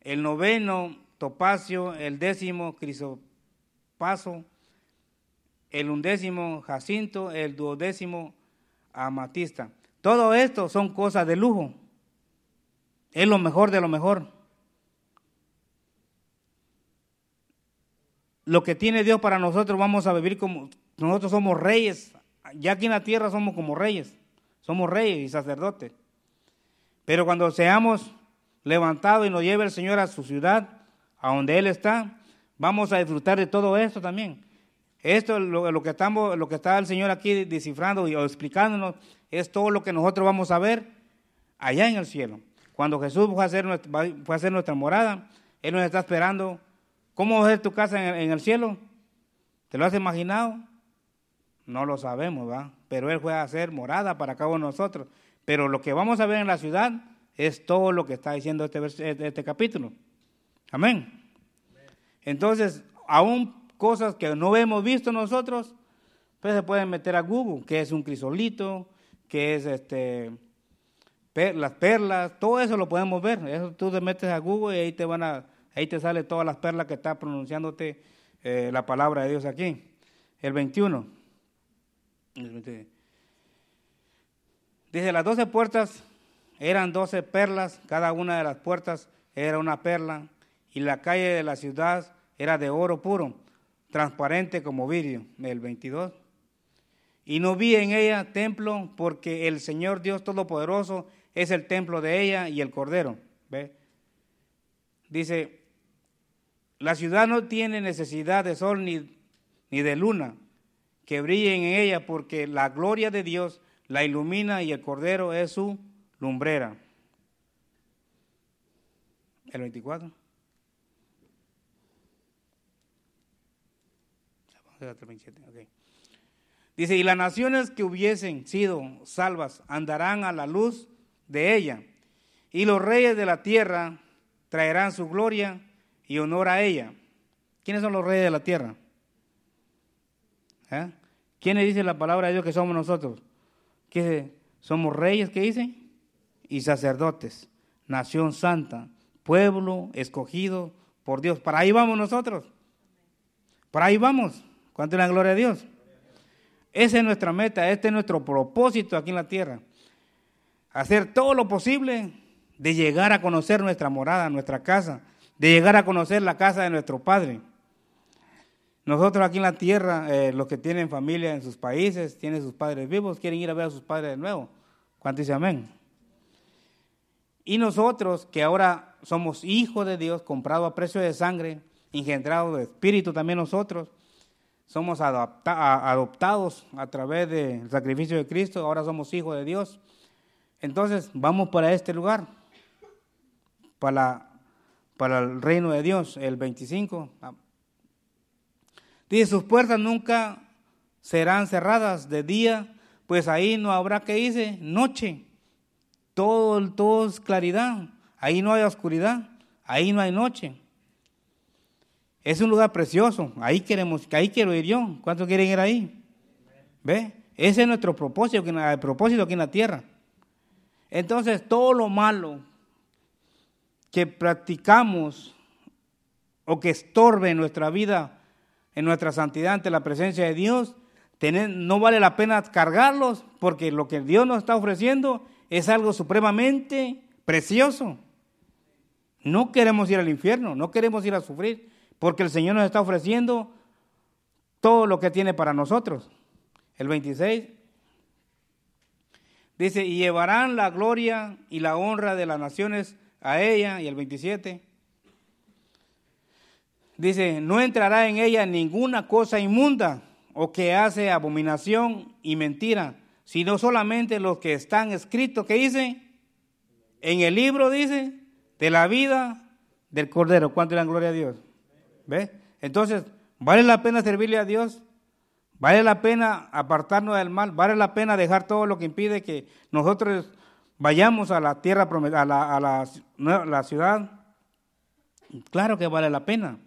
el noveno, topacio, el décimo, crisopaso, el undécimo, jacinto, el duodécimo, amatista. Todo esto son cosas de lujo. Es lo mejor de lo mejor. Lo que tiene Dios para nosotros vamos a vivir como nosotros somos reyes. Ya aquí en la tierra somos como reyes. Somos reyes y sacerdotes. Pero cuando seamos levantados y nos lleve el Señor a su ciudad, a donde Él está, vamos a disfrutar de todo esto también. Esto, lo, lo que estamos, lo que está el Señor aquí descifrando y explicándonos, es todo lo que nosotros vamos a ver allá en el cielo. Cuando Jesús fue a a hacer nuestra morada, Él nos está esperando. ¿Cómo va a ser tu casa en el, cielo? ¿Te lo has imaginado? No lo sabemos, ¿va? Pero Él fue a hacer morada para cada uno nosotros. Pero lo que vamos a ver en la ciudad es todo lo que está diciendo este, este, este capítulo. Amén. Entonces, aún cosas que no hemos visto nosotros, pues se pueden meter a Google, que es un crisolito, que es este las perlas, todo eso lo podemos ver. Eso tú te metes a Google y ahí te van a, ahí te sale todas las perlas que está pronunciándote eh, la palabra de Dios aquí. El 21. Dice, las doce puertas eran doce perlas, cada una de las puertas era una perla, y la calle de la ciudad era de oro puro, transparente como vidrio. El 22. Y no vi en ella templo, porque el Señor Dios Todopoderoso es el templo de ella y el cordero. ¿Ve? Dice, la ciudad no tiene necesidad de sol ni, ni de luna que brillen en ella, porque la gloria de Dios la ilumina y el cordero es su lumbrera. El 24. Dice, y las naciones que hubiesen sido salvas andarán a la luz de ella. Y los reyes de la tierra traerán su gloria y honor a ella. ¿Quiénes son los reyes de la tierra? ¿Eh? ¿Quiénes dice la palabra de Dios que somos nosotros? ¿Que somos reyes, qué dicen? Y sacerdotes, nación santa, pueblo escogido por Dios. Para ahí vamos nosotros. Para ahí vamos. ¿Cuánto es la gloria de Dios? Esa es nuestra meta, este es nuestro propósito aquí en la tierra hacer todo lo posible de llegar a conocer nuestra morada, nuestra casa, de llegar a conocer la casa de nuestro Padre. Nosotros aquí en la tierra, eh, los que tienen familia en sus países, tienen sus padres vivos, quieren ir a ver a sus padres de nuevo. ¿Cuánto dice amén? Y nosotros, que ahora somos hijos de Dios, comprados a precio de sangre, engendrados de espíritu también nosotros, somos adoptados a través del sacrificio de Cristo, ahora somos hijos de Dios. Entonces, vamos para este lugar, para, para el reino de Dios, el 25. Dice, sus puertas nunca serán cerradas de día, pues ahí no habrá que irse noche. Todo, todo es claridad. Ahí no hay oscuridad. Ahí no hay noche. Es un lugar precioso. Ahí queremos, ahí quiero ir yo. ¿Cuántos quieren ir ahí? ¿Ve? Ese es nuestro propósito, el propósito aquí en la tierra. Entonces, todo lo malo que practicamos o que estorbe en nuestra vida en nuestra santidad ante la presencia de Dios, no vale la pena cargarlos porque lo que Dios nos está ofreciendo es algo supremamente precioso. No queremos ir al infierno, no queremos ir a sufrir, porque el Señor nos está ofreciendo todo lo que tiene para nosotros. El 26 dice, y llevarán la gloria y la honra de las naciones a ella, y el 27 Dice, no entrará en ella ninguna cosa inmunda o que hace abominación y mentira, sino solamente los que están escritos, que dice, en el libro dice, de la vida del Cordero. ¿Cuánto le dan gloria a Dios? ¿Ve? Entonces, ¿vale la pena servirle a Dios? ¿Vale la pena apartarnos del mal? ¿Vale la pena dejar todo lo que impide que nosotros vayamos a la tierra, a la, a la, ciudad? Claro que vale la pena.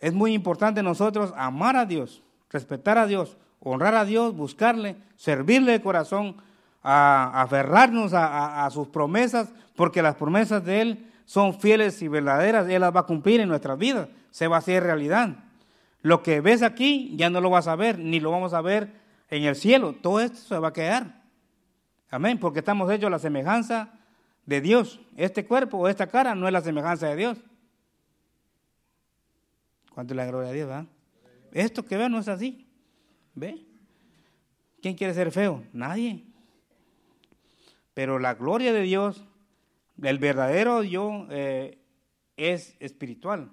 Es muy importante nosotros amar a Dios, respetar a Dios, honrar a Dios, buscarle, servirle de corazón, a, aferrarnos a, sus promesas, porque las promesas de Él son fieles y verdaderas, Él las va a cumplir en nuestras vidas, se va a hacer realidad. Lo que ves aquí ya no lo vas a ver, ni lo vamos a ver en el cielo, todo esto se va a quedar. Amén, porque estamos hechos a la semejanza de Dios. Este cuerpo o esta cara no es la semejanza de Dios. ¿Cuánto la gloria a Dios, va? Esto que veo no es así. ¿Ve? ¿Quién quiere ser feo? Nadie. Pero la gloria de Dios, el verdadero yo, eh, es espiritual.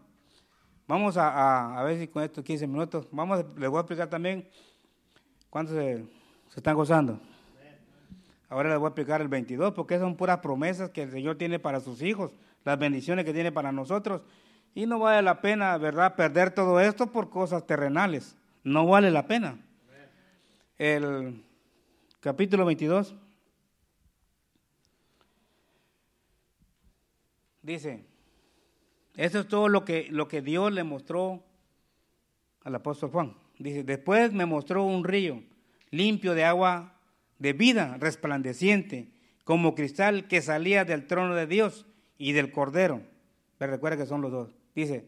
Vamos a, ver si con estos 15 minutos, vamos, les voy a explicar también cuántos se, se están gozando. Ahora les voy a explicar el 22, porque son puras promesas que el Señor tiene para sus hijos, las bendiciones que tiene para nosotros. Y no vale la pena, ¿verdad?, perder todo esto por cosas terrenales. No vale la pena. El capítulo 22 dice, eso es todo lo que, lo que Dios le mostró al apóstol Juan. Dice, después me mostró un río limpio de agua de vida, resplandeciente, como cristal que salía del trono de Dios y del Cordero. Pero recuerda que son los dos. Dice,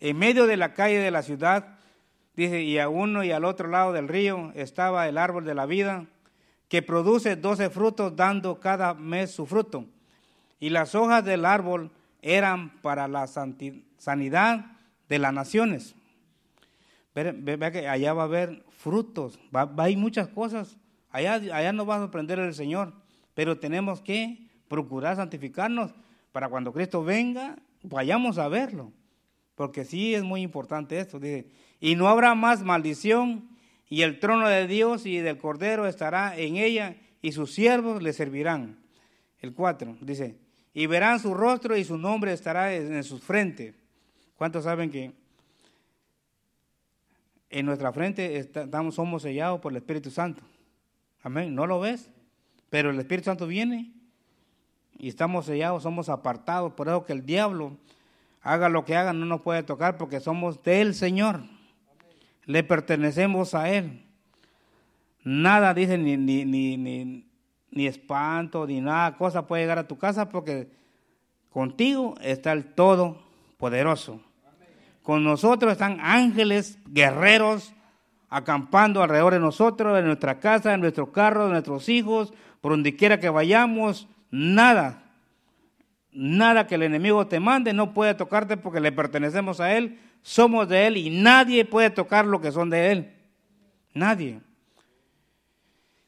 en medio de la calle de la ciudad, dice, y a uno y al otro lado del río estaba el árbol de la vida, que produce doce frutos, dando cada mes su fruto. Y las hojas del árbol eran para la sanidad de las naciones. Vea que allá va a haber frutos, va, a haber muchas cosas. Allá, allá nos va a sorprender el Señor, pero tenemos que procurar santificarnos para cuando Cristo venga, vayamos a verlo porque sí es muy importante esto. Dice, y no habrá más maldición, y el trono de Dios y del Cordero estará en ella, y sus siervos le servirán. El 4 dice, y verán su rostro y su nombre estará en sus frentes. ¿Cuántos saben que en nuestra frente estamos, somos sellados por el Espíritu Santo? Amén. ¿No lo ves? Pero el Espíritu Santo viene y estamos sellados, somos apartados. Por eso que el diablo haga lo que haga, no nos puede tocar porque somos del Señor. Le pertenecemos a Él. Nada, dice, ni, ni, ni, ni, espanto, ni nada, cosa puede llegar a tu casa porque contigo está el Todopoderoso. Con nosotros están ángeles, guerreros, acampando alrededor de nosotros, en nuestra casa, en nuestro carro, en nuestros hijos, por donde quiera que vayamos, nada Nada que el enemigo te mande no puede tocarte porque le pertenecemos a Él, somos de Él y nadie puede tocar lo que son de Él. Nadie.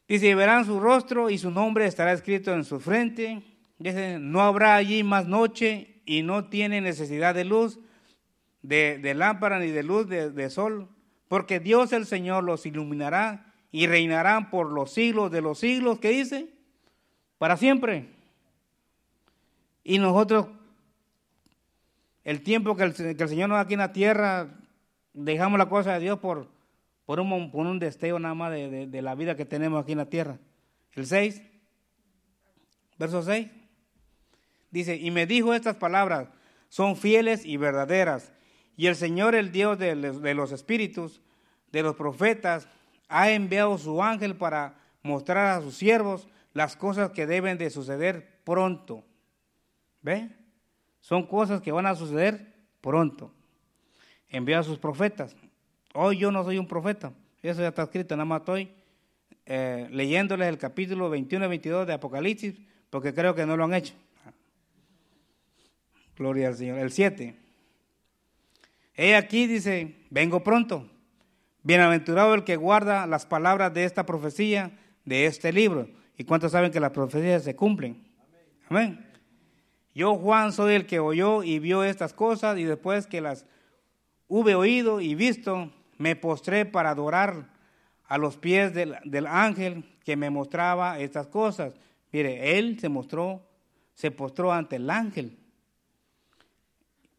Dice, verán su rostro y su nombre estará escrito en su frente. Dice, no habrá allí más noche y no tiene necesidad de luz, de, lámpara ni de luz de, de sol, porque Dios el Señor los iluminará y reinarán por los siglos de los siglos. ¿Qué dice? Para siempre. Y nosotros, el tiempo que el, Señor nos da aquí en la tierra, dejamos la cosa de Dios por, por, un, por un nada más de, de, la vida que tenemos aquí en la tierra. El 6, verso 6, dice, y me dijo estas palabras, son fieles y verdaderas. Y el Señor, el Dios de, los espíritus, de los profetas, ha enviado su ángel para mostrar a sus siervos las cosas que deben de suceder pronto. ¿Ve? Son cosas que van a suceder pronto. Envía a sus profetas. Hoy yo no soy un profeta. Eso ya está escrito, nada más estoy eh, leyéndoles el capítulo 21 y 22 de Apocalipsis, porque creo que no lo han hecho. Gloria al Señor. El 7. He aquí, dice, vengo pronto. Bienaventurado el que guarda las palabras de esta profecía, de este libro. ¿Y cuántos saben que las profecías se cumplen? Amén. Yo, Juan, soy el que oyó y vio estas cosas y después que las hube oído y visto, me postré para adorar a los pies del, ángel que me mostraba estas cosas. Mire, él se mostró, se postró ante el ángel.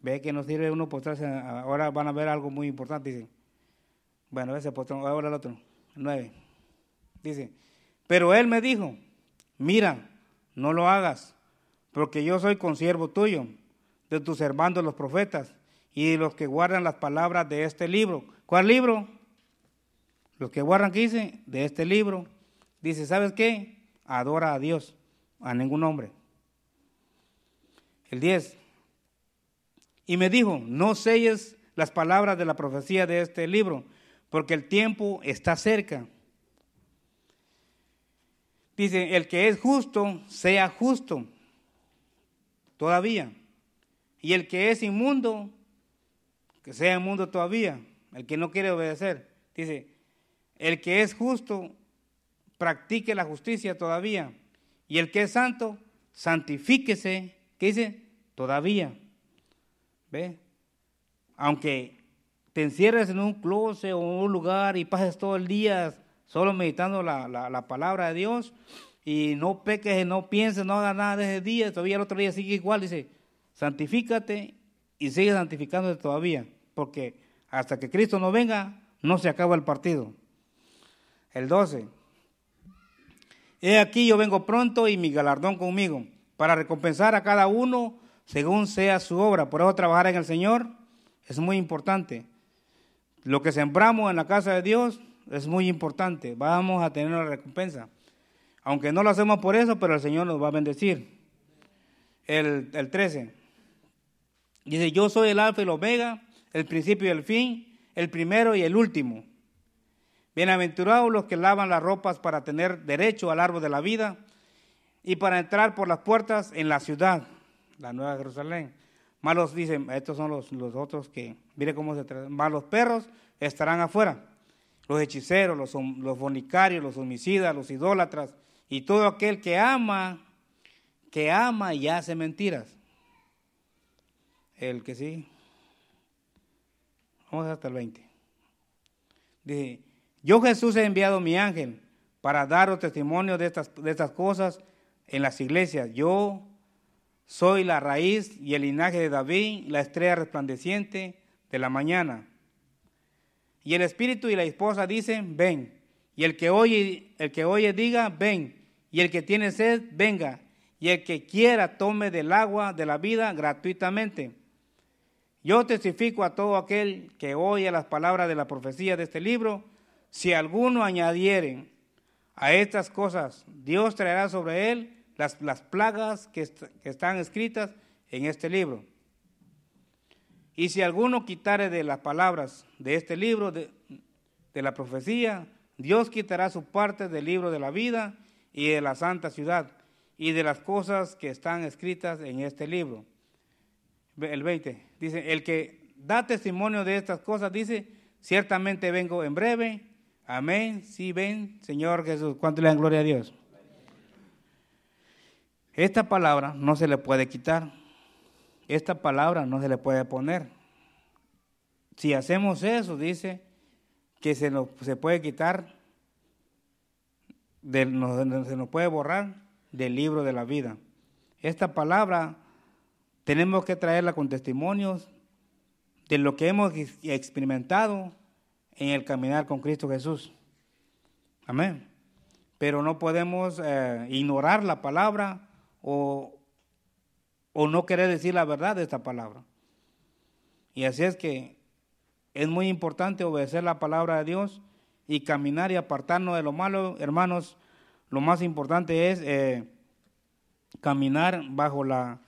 Ve que nos sirve uno postrarse. Ahora van a ver algo muy importante. Dice, bueno, ese postró, ahora el otro, nueve. Dice, pero él me dijo, mira, no lo hagas porque yo soy consiervo tuyo, de tus hermanos los profetas y de los que guardan las palabras de este libro. ¿Cuál libro? Los que guardan, ¿qué dice? De este libro. Dice, ¿sabes qué? Adora a Dios, a ningún hombre. El 10. Y me dijo, no selles las palabras de la profecía de este libro, porque el tiempo está cerca. Dice, el que es justo, sea justo todavía. Y el que es inmundo, que sea inmundo todavía. El que no quiere obedecer. Dice, el que es justo, practique la justicia todavía. Y el que es santo, santifíquese. ¿Qué dice? Todavía. ¿Ve? Aunque te encierres en un closet o un lugar y pases todo el día solo meditando la, la palabra de Dios, y no peques, no pienses, no hagas nada de ese día, todavía el otro día sigue igual, dice, santifícate y sigue santificándote todavía, porque hasta que Cristo no venga, no se acaba el partido. El 12. He aquí yo vengo pronto y mi galardón conmigo, para recompensar a cada uno según sea su obra. Por eso trabajar en el Señor es muy importante. Lo que sembramos en la casa de Dios es muy importante. Vamos a tener una recompensa. Aunque no lo hacemos por eso, pero el Señor nos va a bendecir. El, 13. Dice, yo soy el alfa y el omega, el principio y el fin, el primero y el último. Bienaventurados los que lavan las ropas para tener derecho al árbol de la vida y para entrar por las puertas en la ciudad, la Nueva Jerusalén. Malos dicen, estos son los, los otros que, mire cómo se tratan, malos perros estarán afuera. Los hechiceros, los, los bonicarios, los homicidas, los idólatras, y todo aquel que ama, que ama y hace mentiras. El que sí. Vamos hasta el 20. Dice, yo Jesús he enviado mi ángel para daros testimonio de estas, de estas cosas en las iglesias. Yo soy la raíz y el linaje de David, la estrella resplandeciente de la mañana. Y el espíritu y la esposa dicen, ven. Y el que oye, el que oye diga, ven. Y el que tiene sed, venga. Y el que quiera, tome del agua de la vida gratuitamente. Yo testifico a todo aquel que oye las palabras de la profecía de este libro. Si alguno añadiere a estas cosas, Dios traerá sobre él las, las plagas que, están escritas en este libro. Y si alguno quitare de las palabras de este libro, de, de, la profecía, Dios quitará su parte del libro de la vida y de la santa ciudad, y de las cosas que están escritas en este libro. El 20 dice, el que da testimonio de estas cosas dice, ciertamente vengo en breve. Amén. Sí, ven, Señor Jesús. ¿Cuánto le dan gloria a Dios? Esta palabra no se le puede quitar. Esta palabra no se le puede poner. Si hacemos eso, dice que se nos se puede quitar, se nos puede borrar del libro de la vida. Esta palabra tenemos que traerla con testimonios de lo que hemos experimentado en el caminar con Cristo Jesús. Amén. Pero no podemos eh, ignorar la palabra o, o no querer decir la verdad de esta palabra. Y así es que es muy importante obedecer la palabra de Dios y caminar y apartarnos de lo malo, hermanos. Lo más importante es eh, caminar bajo la,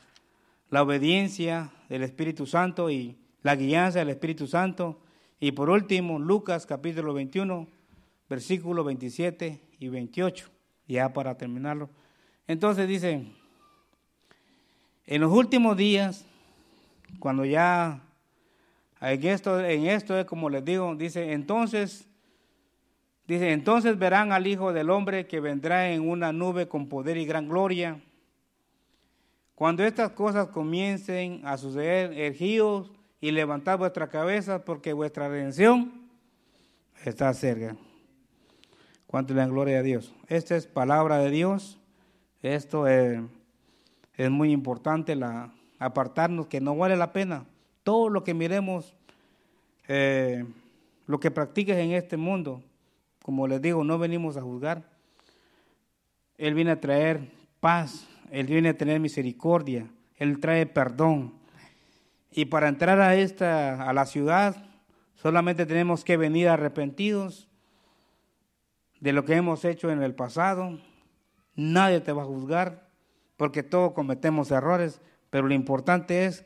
la obediencia del Espíritu Santo y la guianza del Espíritu Santo. Y por último, Lucas capítulo 21, versículos 27 y 28, ya para terminarlo. Entonces dice, en los últimos días, cuando ya en esto, en esto es como les digo, dice, entonces, dice, entonces verán al Hijo del Hombre que vendrá en una nube con poder y gran gloria. Cuando estas cosas comiencen a suceder, ergíos y levantad vuestra cabeza porque vuestra redención está cerca. Cuánto le gloria a Dios. Esta es palabra de Dios. Esto es, es muy importante, la, apartarnos, que no vale la pena. Todo lo que miremos, eh, lo que practiques en este mundo, como les digo, no venimos a juzgar. Él viene a traer paz, Él viene a tener misericordia, Él trae perdón. Y para entrar a esta a la ciudad solamente tenemos que venir arrepentidos de lo que hemos hecho en el pasado. Nadie te va a juzgar porque todos cometemos errores, pero lo importante es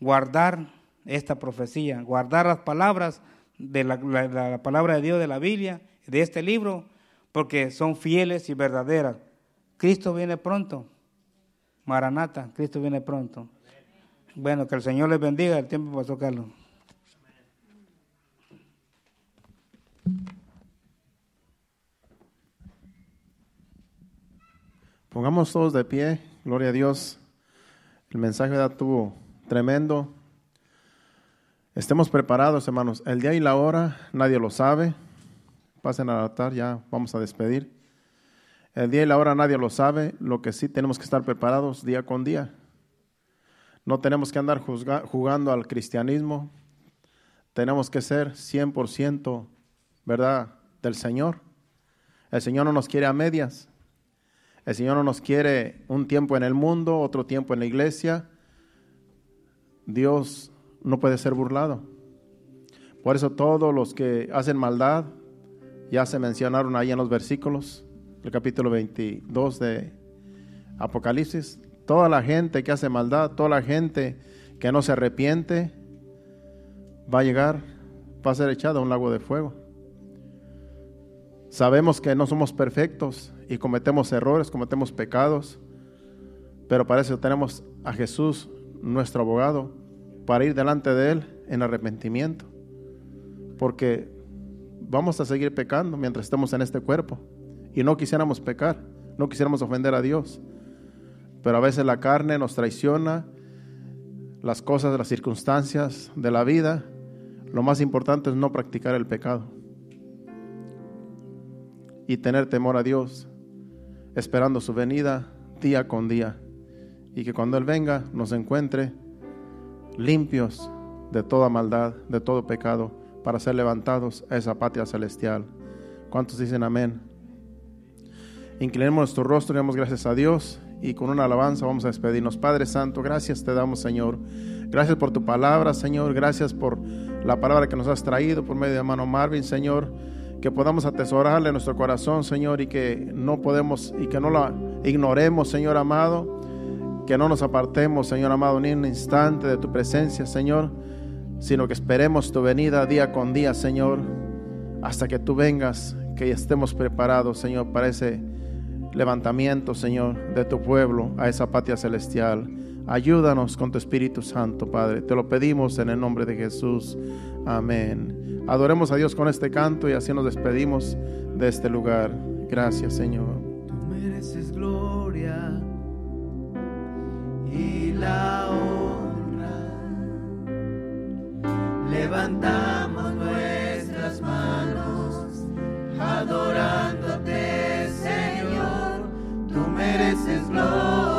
guardar esta profecía, guardar las palabras de la, la palabra de Dios de la Biblia, de este libro, porque son fieles y verdaderas. Cristo viene pronto. Maranata, Cristo viene pronto. Bueno, que el Señor les bendiga. El tiempo pasó, Carlos. Pongamos todos de pie, gloria a Dios. El mensaje de tuvo tremendo. Estemos preparados, hermanos. El día y la hora nadie lo sabe. Pasen al altar, ya vamos a despedir. El día y la hora nadie lo sabe. Lo que sí tenemos que estar preparados día con día. No tenemos que andar jugando al cristianismo. Tenemos que ser 100%, ¿verdad?, del Señor. El Señor no nos quiere a medias. El Señor no nos quiere un tiempo en el mundo, otro tiempo en la iglesia. Dios no puede ser burlado. Por eso todos los que hacen maldad, ya se mencionaron ahí en los versículos, el capítulo 22 de Apocalipsis, Toda la gente que hace maldad, toda la gente que no se arrepiente, va a llegar, va a ser echada a un lago de fuego. Sabemos que no somos perfectos y cometemos errores, cometemos pecados, pero para eso tenemos a Jesús, nuestro abogado, para ir delante de Él en arrepentimiento. Porque vamos a seguir pecando mientras estemos en este cuerpo y no quisiéramos pecar, no quisiéramos ofender a Dios. Pero a veces la carne nos traiciona, las cosas, las circunstancias de la vida. Lo más importante es no practicar el pecado y tener temor a Dios, esperando su venida día con día. Y que cuando Él venga nos encuentre limpios de toda maldad, de todo pecado, para ser levantados a esa patria celestial. ¿Cuántos dicen amén? Inclinemos nuestro rostro y damos gracias a Dios y con una alabanza vamos a despedirnos. Padre Santo, gracias te damos, Señor. Gracias por tu palabra, Señor. Gracias por la palabra que nos has traído por medio de hermano Marvin, Señor. Que podamos atesorarle en nuestro corazón, Señor, y que no podemos y que no la ignoremos, Señor amado. Que no nos apartemos, Señor amado, ni un instante de tu presencia, Señor, sino que esperemos tu venida día con día, Señor, hasta que tú vengas, que estemos preparados, Señor, para ese levantamiento, Señor, de tu pueblo a esa patria celestial. Ayúdanos con tu Espíritu Santo, Padre. Te lo pedimos en el nombre de Jesús. Amén. Adoremos a Dios con este canto y así nos despedimos de este lugar. Gracias, Señor. Tú mereces gloria y la honra. Levantamos nuestras manos adorándote, Señor. Tú mereces gloria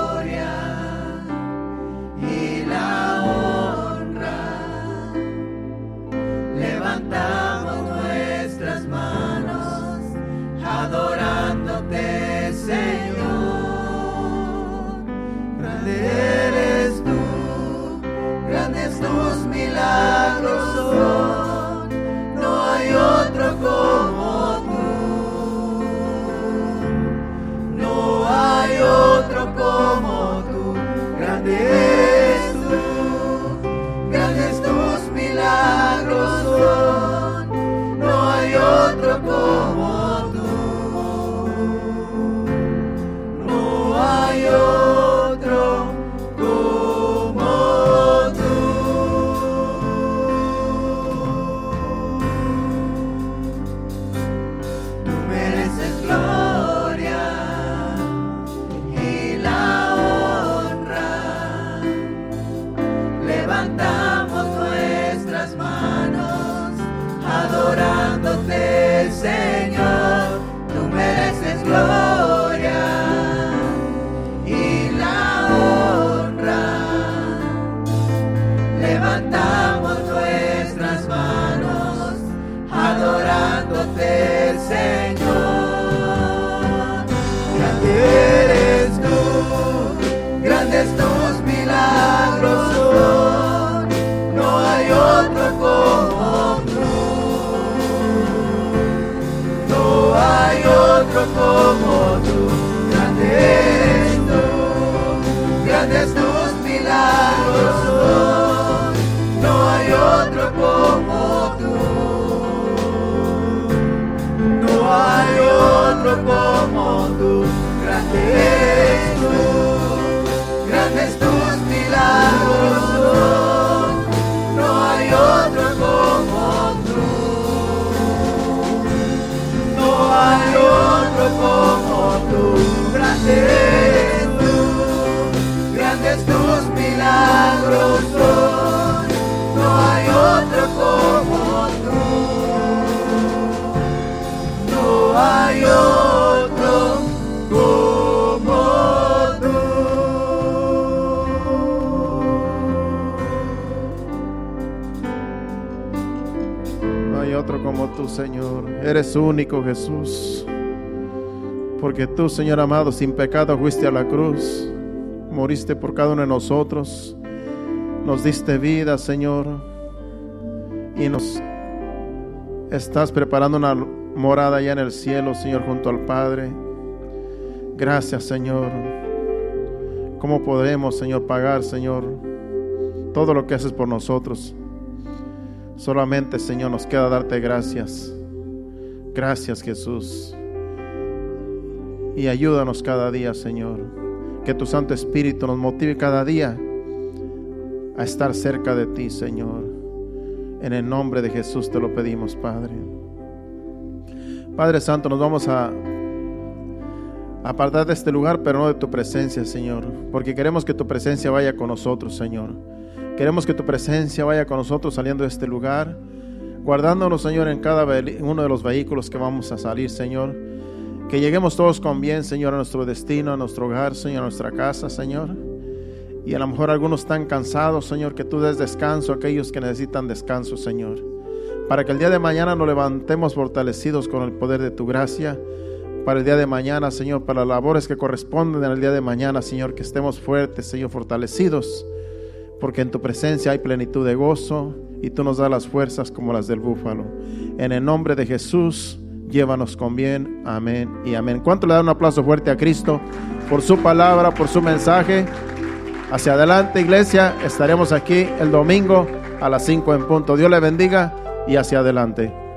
como Jesús. Porque tú, Señor amado, sin pecado fuiste a la cruz. Moriste por cada uno de nosotros. Nos diste vida, Señor. Y nos estás preparando una morada allá en el cielo, Señor, junto al Padre. Gracias, Señor. ¿Cómo podemos, Señor, pagar, Señor, todo lo que haces por nosotros? Solamente, Señor, nos queda darte gracias. Gracias, Jesús. Y ayúdanos cada día, Señor. Que tu Santo Espíritu nos motive cada día a estar cerca de ti, Señor. En el nombre de Jesús te lo pedimos, Padre. Padre Santo, nos vamos a apartar de este lugar, pero no de tu presencia, Señor. Porque queremos que tu presencia vaya con nosotros, Señor. Queremos que tu presencia vaya con nosotros saliendo de este lugar, guardándonos, Señor, en cada uno de los vehículos que vamos a salir, Señor. Que lleguemos todos con bien, Señor, a nuestro destino, a nuestro hogar, Señor, a nuestra casa, Señor. Y a lo mejor algunos están cansados, Señor, que tú des descanso a aquellos que necesitan descanso, Señor. Para que el día de mañana nos levantemos fortalecidos con el poder de tu gracia. Para el día de mañana, Señor, para las labores que corresponden al día de mañana, Señor, que estemos fuertes, Señor, fortalecidos porque en tu presencia hay plenitud de gozo y tú nos das las fuerzas como las del búfalo. En el nombre de Jesús, llévanos con bien. Amén y amén. ¿Cuánto le da un aplauso fuerte a Cristo por su palabra, por su mensaje? Hacia adelante, iglesia. Estaremos aquí el domingo a las 5 en punto. Dios le bendiga y hacia adelante.